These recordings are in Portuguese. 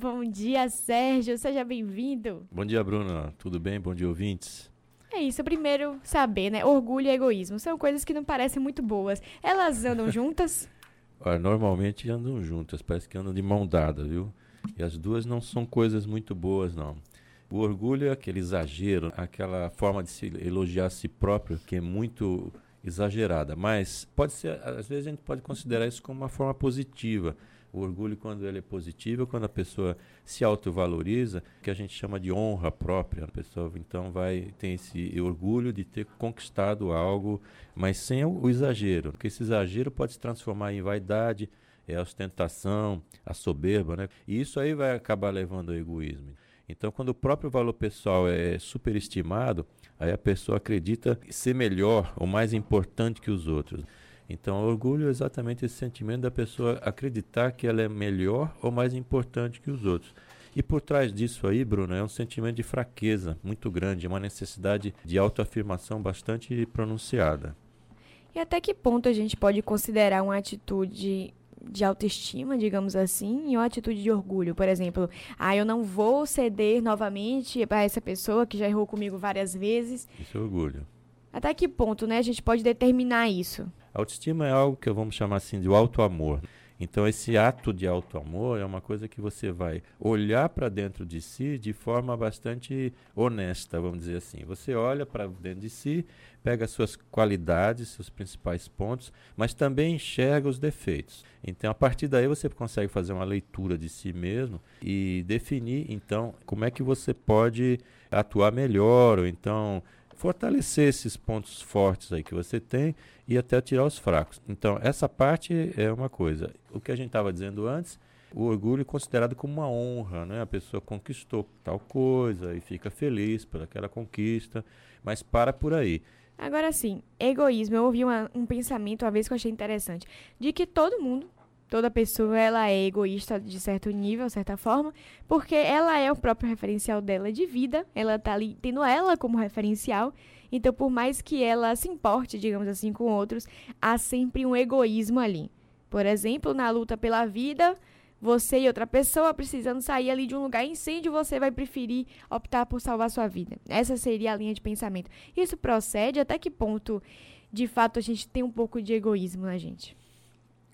Bom dia, Sérgio. Seja bem-vindo. Bom dia, Bruna. Tudo bem? Bom dia, ouvintes. É isso. Primeiro, saber, né? Orgulho e egoísmo são coisas que não parecem muito boas. Elas andam juntas? Olha, normalmente andam juntas. Parece que andam de mão dada, viu? E as duas não são coisas muito boas, não. O orgulho é aquele exagero, aquela forma de se elogiar a si próprio que é muito exagerada. Mas pode ser, às vezes a gente pode considerar isso como uma forma positiva. O orgulho, quando ele é positivo, quando a pessoa se autovaloriza, que a gente chama de honra própria. A pessoa então vai ter esse orgulho de ter conquistado algo, mas sem o exagero, porque esse exagero pode se transformar em vaidade, é a ostentação, a soberba, né? E isso aí vai acabar levando ao egoísmo. Então, quando o próprio valor pessoal é superestimado, aí a pessoa acredita ser melhor ou mais importante que os outros. Então, orgulho é exatamente esse sentimento da pessoa acreditar que ela é melhor ou mais importante que os outros. E por trás disso aí, Bruno, é um sentimento de fraqueza muito grande, uma necessidade de autoafirmação bastante pronunciada. E até que ponto a gente pode considerar uma atitude de autoestima, digamos assim, e uma atitude de orgulho. Por exemplo, ah, eu não vou ceder novamente para essa pessoa que já errou comigo várias vezes. Isso é orgulho. Até que ponto, né, a gente pode determinar isso? Autoestima é algo que vamos chamar assim de auto-amor. Então, esse ato de auto-amor é uma coisa que você vai olhar para dentro de si de forma bastante honesta, vamos dizer assim. Você olha para dentro de si, pega suas qualidades, seus principais pontos, mas também enxerga os defeitos. Então, a partir daí, você consegue fazer uma leitura de si mesmo e definir, então, como é que você pode atuar melhor, ou então fortalecer esses pontos fortes aí que você tem e até tirar os fracos. Então, essa parte é uma coisa. O que a gente estava dizendo antes, o orgulho é considerado como uma honra, né? A pessoa conquistou tal coisa e fica feliz por aquela conquista, mas para por aí. Agora sim, egoísmo. Eu ouvi uma, um pensamento uma vez que eu achei interessante, de que todo mundo toda pessoa ela é egoísta de certo nível, certa forma, porque ela é o próprio referencial dela de vida, ela tá ali tendo ela como referencial. Então, por mais que ela se importe, digamos assim, com outros, há sempre um egoísmo ali. Por exemplo, na luta pela vida, você e outra pessoa precisando sair ali de um lugar incêndio, você vai preferir optar por salvar sua vida. Essa seria a linha de pensamento. Isso procede até que ponto, de fato, a gente tem um pouco de egoísmo na gente?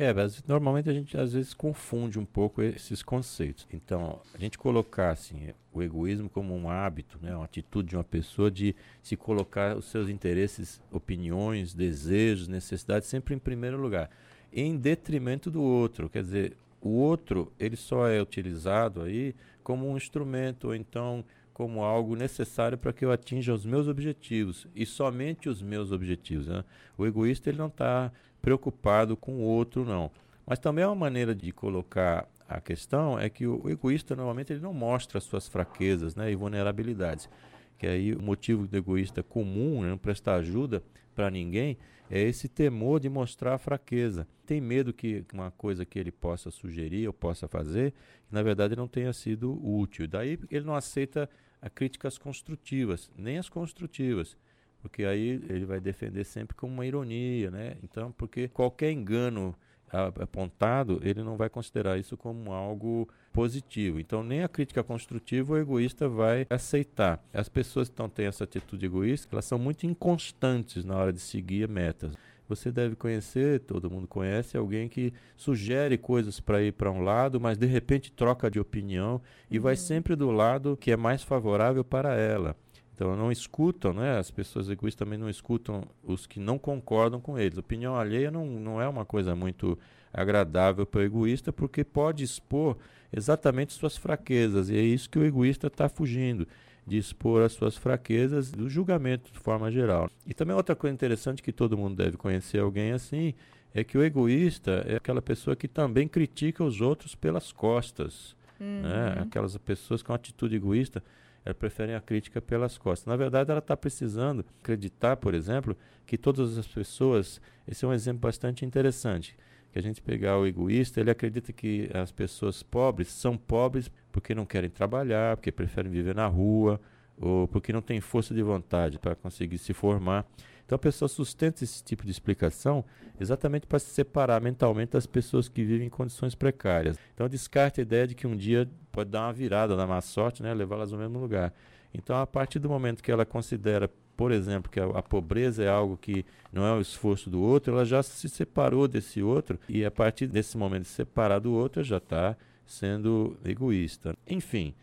É, mas normalmente a gente às vezes confunde um pouco esses conceitos. Então, a gente colocar assim, o egoísmo como um hábito, né, uma atitude de uma pessoa de se colocar os seus interesses, opiniões, desejos, necessidades sempre em primeiro lugar, em detrimento do outro. Quer dizer, o outro ele só é utilizado aí como um instrumento ou então como algo necessário para que eu atinja os meus objetivos e somente os meus objetivos. Né? O egoísta ele não está preocupado com o outro, não. Mas também é uma maneira de colocar a questão é que o, egoísta normalmente ele não mostra as suas fraquezas né, e vulnerabilidades. Que aí o motivo do egoísta comum, né, não prestar ajuda para ninguém, é esse temor de mostrar a fraqueza. Tem medo que uma coisa que ele possa sugerir ou possa fazer, que na verdade não tenha sido útil. Daí ele não aceita a críticas construtivas, nem as construtivas, porque aí ele vai defender sempre como uma ironia, né? Então, porque qualquer engano apontado, ele não vai considerar isso como algo positivo. Então, nem a crítica construtiva o egoísta vai aceitar. As pessoas que então, têm essa atitude egoísta, elas são muito inconstantes na hora de seguir metas. Você deve conhecer, todo mundo conhece, alguém que sugere coisas para ir para um lado, mas de repente troca de opinião e uhum. vai sempre do lado que é mais favorável para ela. Então não escutam, né? As pessoas egoístas também não escutam os que não concordam com eles. Opinião alheia não, não é uma coisa muito agradável para o egoísta, porque pode expor exatamente suas fraquezas, e é isso que o egoísta está fugindo de expor as suas fraquezas do julgamento de forma geral. E também outra coisa interessante que todo mundo deve conhecer alguém assim é que o egoísta é aquela pessoa que também critica os outros pelas costas. Uhum. Né? Aquelas pessoas com atitude egoísta elas preferem a crítica pelas costas. Na verdade, ela está precisando acreditar, por exemplo, que todas as pessoas. Esse é um exemplo bastante interessante que a gente pegar o egoísta, ele acredita que as pessoas pobres são pobres porque não querem trabalhar, porque preferem viver na rua, ou porque não têm força de vontade para conseguir se formar. Então a pessoa sustenta esse tipo de explicação exatamente para se separar mentalmente das pessoas que vivem em condições precárias. Então descarta a ideia de que um dia pode dar uma virada na má sorte, né? levá-las ao mesmo lugar. Então, a partir do momento que ela considera, por exemplo, que a, a, pobreza é algo que não é o esforço do outro, ela já se separou desse outro e a partir desse momento de separar do outro, já está sendo egoísta. Enfim,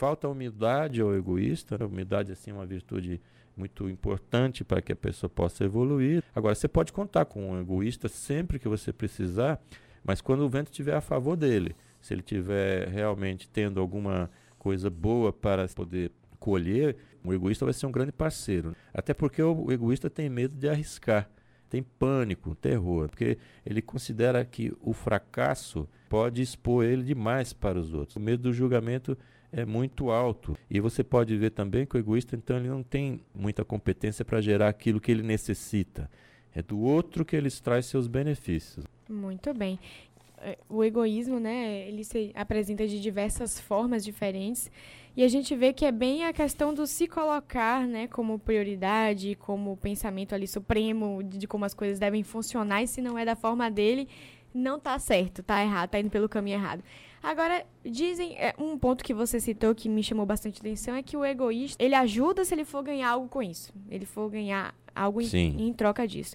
falta humildade ao egoísta. Né? Humildade assim, é uma virtude muito importante para que a pessoa possa evoluir. Agora, você pode contar com um egoísta sempre que você precisar, mas quando o vento estiver a favor dele, se ele estiver realmente tendo alguma coisa boa para poder colher, o egoísta vai ser um grande parceiro. Até porque o egoísta tem medo de arriscar, tem pânico, terror, porque ele considera que o fracasso pode expor ele demais para os outros. O medo do julgamento é muito alto. E você pode ver também que o egoísta, então, ele não tem muita competência para gerar aquilo que ele necessita. É do outro que ele extrai seus benefícios. Muito bem. É, o egoísmo, né, ele se apresenta de diversas formas diferentes. E a gente vê que é bem a questão do se colocar, né, como prioridade, como pensamento ali supremo de como as coisas devem funcionar. E se não é da forma dele, não está certo, está errado, está indo pelo caminho errado. Agora, dizem, é, um ponto que você citou que me chamou bastante atenção é que o egoísta, ele ajuda se ele for ganhar algo com isso. Ele for ganhar algo em, em troca disso.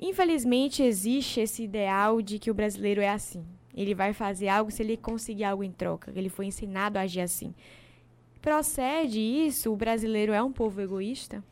Infelizmente, existe esse ideal de que o brasileiro é assim. Ele vai fazer algo se ele conseguir algo em troca. Ele foi ensinado a agir assim. Procede isso? O brasileiro é um povo egoísta?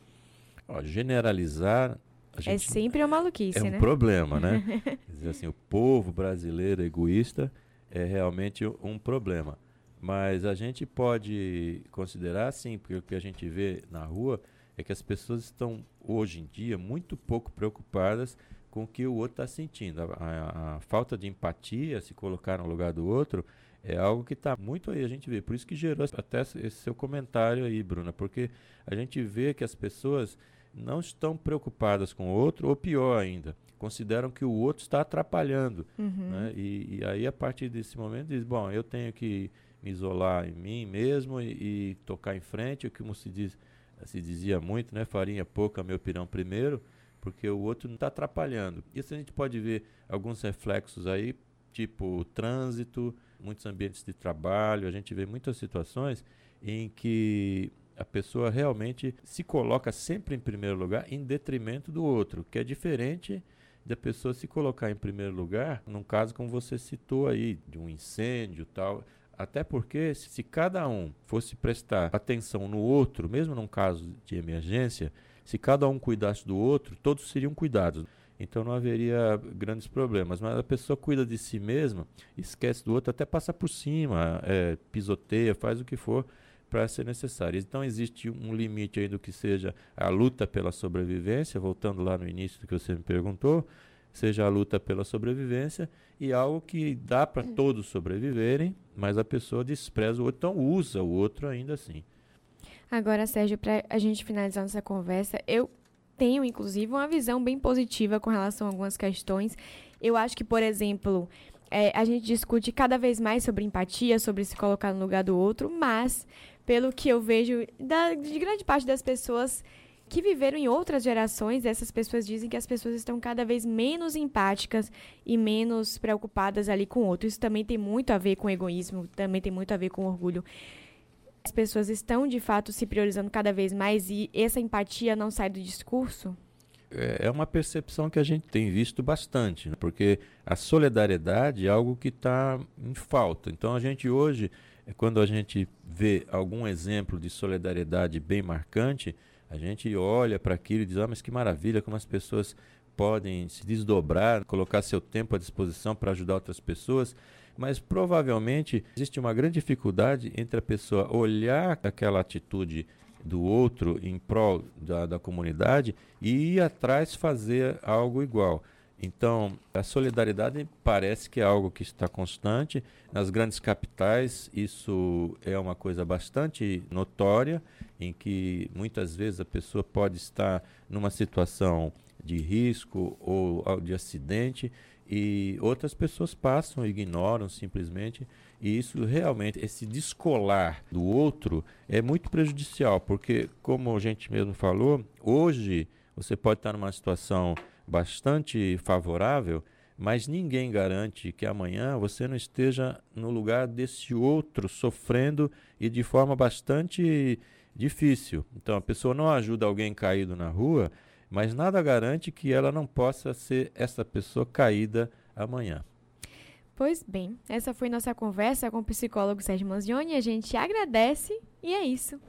Ó, generalizar é sempre uma maluquice, é né? um problema, né? dizer assim, o povo brasileiro egoísta é realmente um problema. Mas a gente pode considerar, sim, porque o que a gente vê na rua é que as pessoas estão, hoje em dia, muito pouco preocupadas com o que o outro está sentindo. A, a, a, falta de empatia, se colocar no lugar do outro, é algo que está muito aí, a gente vê. Por isso que gerou até esse seu comentário aí, Bruna, porque a gente vê que as pessoas não estão preocupadas com o outro, ou pior ainda, consideram que o outro está atrapalhando. Uhum. Né? E, e, aí, a partir desse momento, diz: bom, eu tenho que me isolar em mim mesmo e, e tocar em frente, o que se, diz, se dizia muito, né? farinha pouca, meu pirão primeiro, porque o outro não está atrapalhando. Isso a gente pode ver alguns reflexos aí, tipo trânsito, muitos ambientes de trabalho, a gente vê muitas situações em que a pessoa realmente se coloca sempre em primeiro lugar em detrimento do outro, que é diferente da pessoa se colocar em primeiro lugar, num caso como você citou aí, de um incêndio tal. Até porque se, cada um fosse prestar atenção no outro, mesmo num caso de emergência, se cada um cuidasse do outro, todos seriam cuidados. Então não haveria grandes problemas. Mas a pessoa cuida de si mesma, esquece do outro, até passa por cima, é, pisoteia, faz o que for para ser necessário. Então existe um limite aí do que seja a luta pela sobrevivência, voltando lá no início do que você me perguntou, seja a luta pela sobrevivência e algo que dá para todos sobreviverem, mas a pessoa despreza o outro, então usa o outro ainda assim. Agora, Sérgio, para a gente finalizar nossa conversa, eu tenho inclusive uma visão bem positiva com relação a algumas questões. Eu acho que, por exemplo, é, a gente discute cada vez mais sobre empatia, sobre se colocar no lugar do outro, mas pelo que eu vejo da, de grande parte das pessoas que viveram em outras gerações, essas pessoas dizem que as pessoas estão cada vez menos empáticas e menos preocupadas ali com o outro. Isso também tem muito a ver com egoísmo, também tem muito a ver com orgulho. As pessoas estão de fato se priorizando cada vez mais e essa empatia não sai do discurso? É, é uma percepção que a gente tem visto bastante, né? porque a solidariedade é algo que está em falta. Então a gente hoje é quando a gente vê algum exemplo de solidariedade bem marcante, a gente olha para aquilo e diz: ah, mas que maravilha, como as pessoas podem se desdobrar, colocar seu tempo à disposição para ajudar outras pessoas. Mas provavelmente existe uma grande dificuldade entre a pessoa olhar aquela atitude do outro em prol da, da comunidade e ir atrás fazer algo igual. Então, a solidariedade parece que é algo que está constante. Nas grandes capitais, isso é uma coisa bastante notória, em que muitas vezes a pessoa pode estar numa situação de risco ou de acidente e outras pessoas passam, ignoram simplesmente. E isso realmente, esse descolar do outro é muito prejudicial, porque, como a gente mesmo falou, hoje você pode estar numa situação bastante favorável, Mas ninguém garante que amanhã você não esteja no lugar desse outro sofrendo e de forma bastante difícil. Então a pessoa não ajuda alguém caído na rua, mas nada garante que ela não possa ser essa pessoa caída amanhã. Pois bem, essa foi nossa conversa com o psicólogo Sérgio Manzioni. A gente agradece e é isso.